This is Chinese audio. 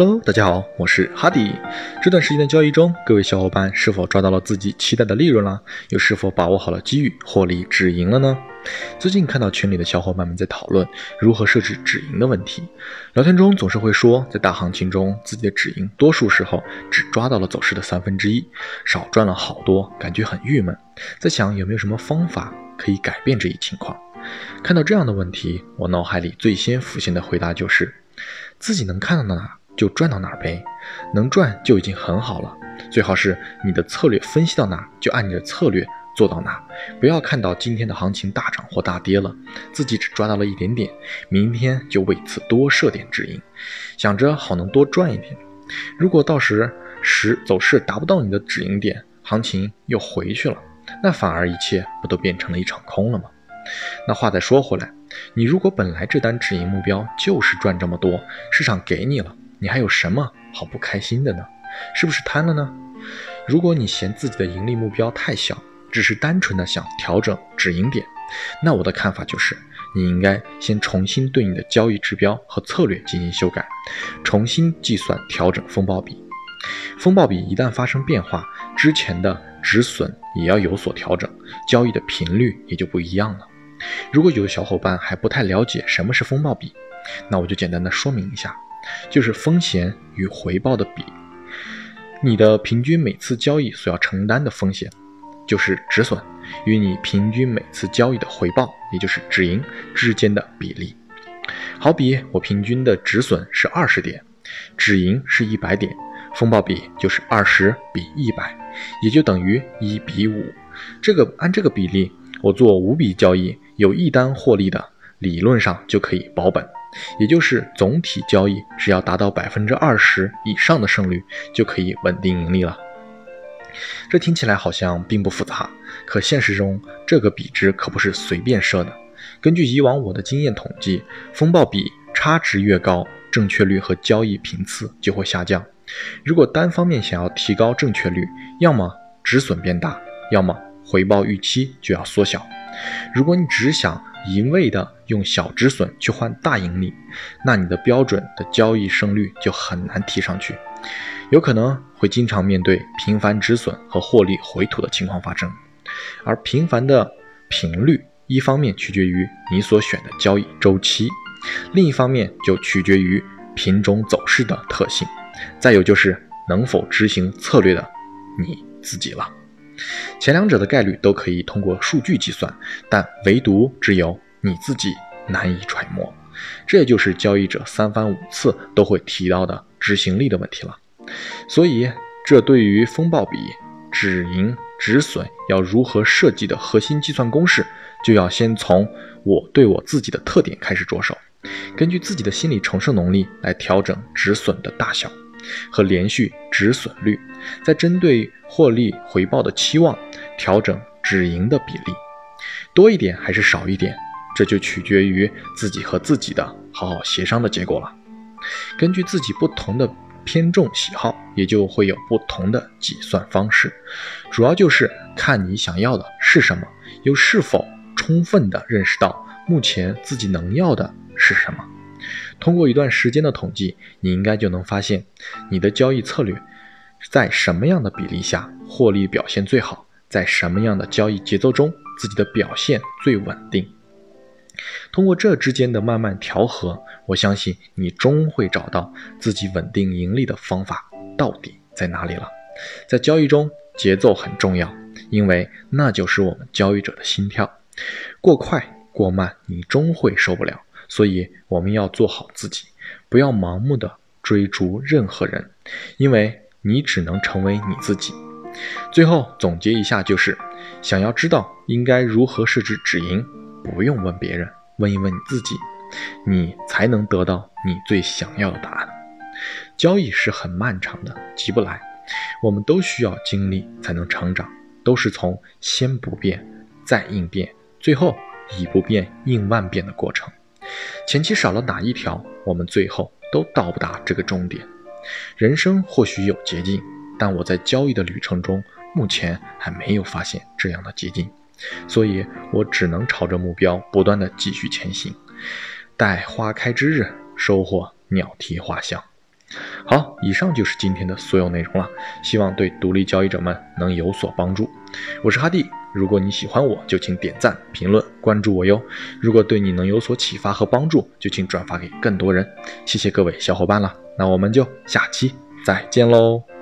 Hello，大家好，我是哈迪。这段时间的交易中，各位小伙伴是否抓到了自己期待的利润了？又是否把握好了机遇，获利止盈了呢？最近看到群里的小伙伴们在讨论如何设置止盈的问题，聊天中总是会说，在大行情中自己的止盈多数时候只抓到了走势的三分之一，少赚了好多，感觉很郁闷。在想有没有什么方法可以改变这一情况？看到这样的问题，我脑海里最先浮现的回答就是，自己能看到的哪？就赚到哪儿呗，能赚就已经很好了。最好是你的策略分析到哪，就按你的策略做到哪，不要看到今天的行情大涨或大跌了，自己只抓到了一点点，明天就为此多设点止盈，想着好能多赚一点。如果到时时走势达不到你的止盈点，行情又回去了，那反而一切不都变成了一场空了吗？那话再说回来，你如果本来这单止盈目标就是赚这么多，市场给你了。你还有什么好不开心的呢？是不是贪了呢？如果你嫌自己的盈利目标太小，只是单纯的想调整止盈点，那我的看法就是，你应该先重新对你的交易指标和策略进行修改，重新计算调整风暴比。风暴比一旦发生变化，之前的止损也要有所调整，交易的频率也就不一样了。如果有的小伙伴还不太了解什么是风暴比，那我就简单的说明一下。就是风险与回报的比，你的平均每次交易所要承担的风险，就是止损与你平均每次交易的回报，也就是止盈之间的比例。好比我平均的止损是二十点，止盈是一百点，风暴比就是二十比一百，也就等于一比五。这个按这个比例，我做五笔交易，有一单获利的，理论上就可以保本。也就是总体交易只要达到百分之二十以上的胜率，就可以稳定盈利了。这听起来好像并不复杂，可现实中这个比值可不是随便设的。根据以往我的经验统计，风暴比差值越高，正确率和交易频次就会下降。如果单方面想要提高正确率，要么止损变大，要么回报预期就要缩小。如果你只想一味的用小止损去换大盈利，那你的标准的交易胜率就很难提上去，有可能会经常面对频繁止损和获利回吐的情况发生。而频繁的频率，一方面取决于你所选的交易周期，另一方面就取决于品种走势的特性，再有就是能否执行策略的你自己了。前两者的概率都可以通过数据计算，但唯独只有你自己难以揣摩。这也就是交易者三番五次都会提到的执行力的问题了。所以，这对于风暴比、止盈、止损要如何设计的核心计算公式，就要先从我对我自己的特点开始着手，根据自己的心理承受能力来调整止损的大小。和连续止损率，再针对获利回报的期望调整止盈的比例，多一点还是少一点，这就取决于自己和自己的好好协商的结果了。根据自己不同的偏重喜好，也就会有不同的计算方式。主要就是看你想要的是什么，又是否充分的认识到目前自己能要的是什么。通过一段时间的统计，你应该就能发现，你的交易策略在什么样的比例下获利表现最好，在什么样的交易节奏中自己的表现最稳定。通过这之间的慢慢调和，我相信你终会找到自己稳定盈利的方法到底在哪里了。在交易中，节奏很重要，因为那就是我们交易者的心跳。过快过慢，你终会受不了。所以我们要做好自己，不要盲目的追逐任何人，因为你只能成为你自己。最后总结一下，就是想要知道应该如何设置止盈，不用问别人，问一问你自己，你才能得到你最想要的答案。交易是很漫长的，急不来，我们都需要经历才能成长，都是从先不变，再应变，最后以不变应万变的过程。前期少了哪一条，我们最后都到不达这个终点。人生或许有捷径，但我在交易的旅程中，目前还没有发现这样的捷径，所以我只能朝着目标不断的继续前行，待花开之日，收获鸟啼花香。好，以上就是今天的所有内容了，希望对独立交易者们能有所帮助。我是哈蒂，如果你喜欢我，就请点赞、评论、关注我哟。如果对你能有所启发和帮助，就请转发给更多人。谢谢各位小伙伴了，那我们就下期再见喽。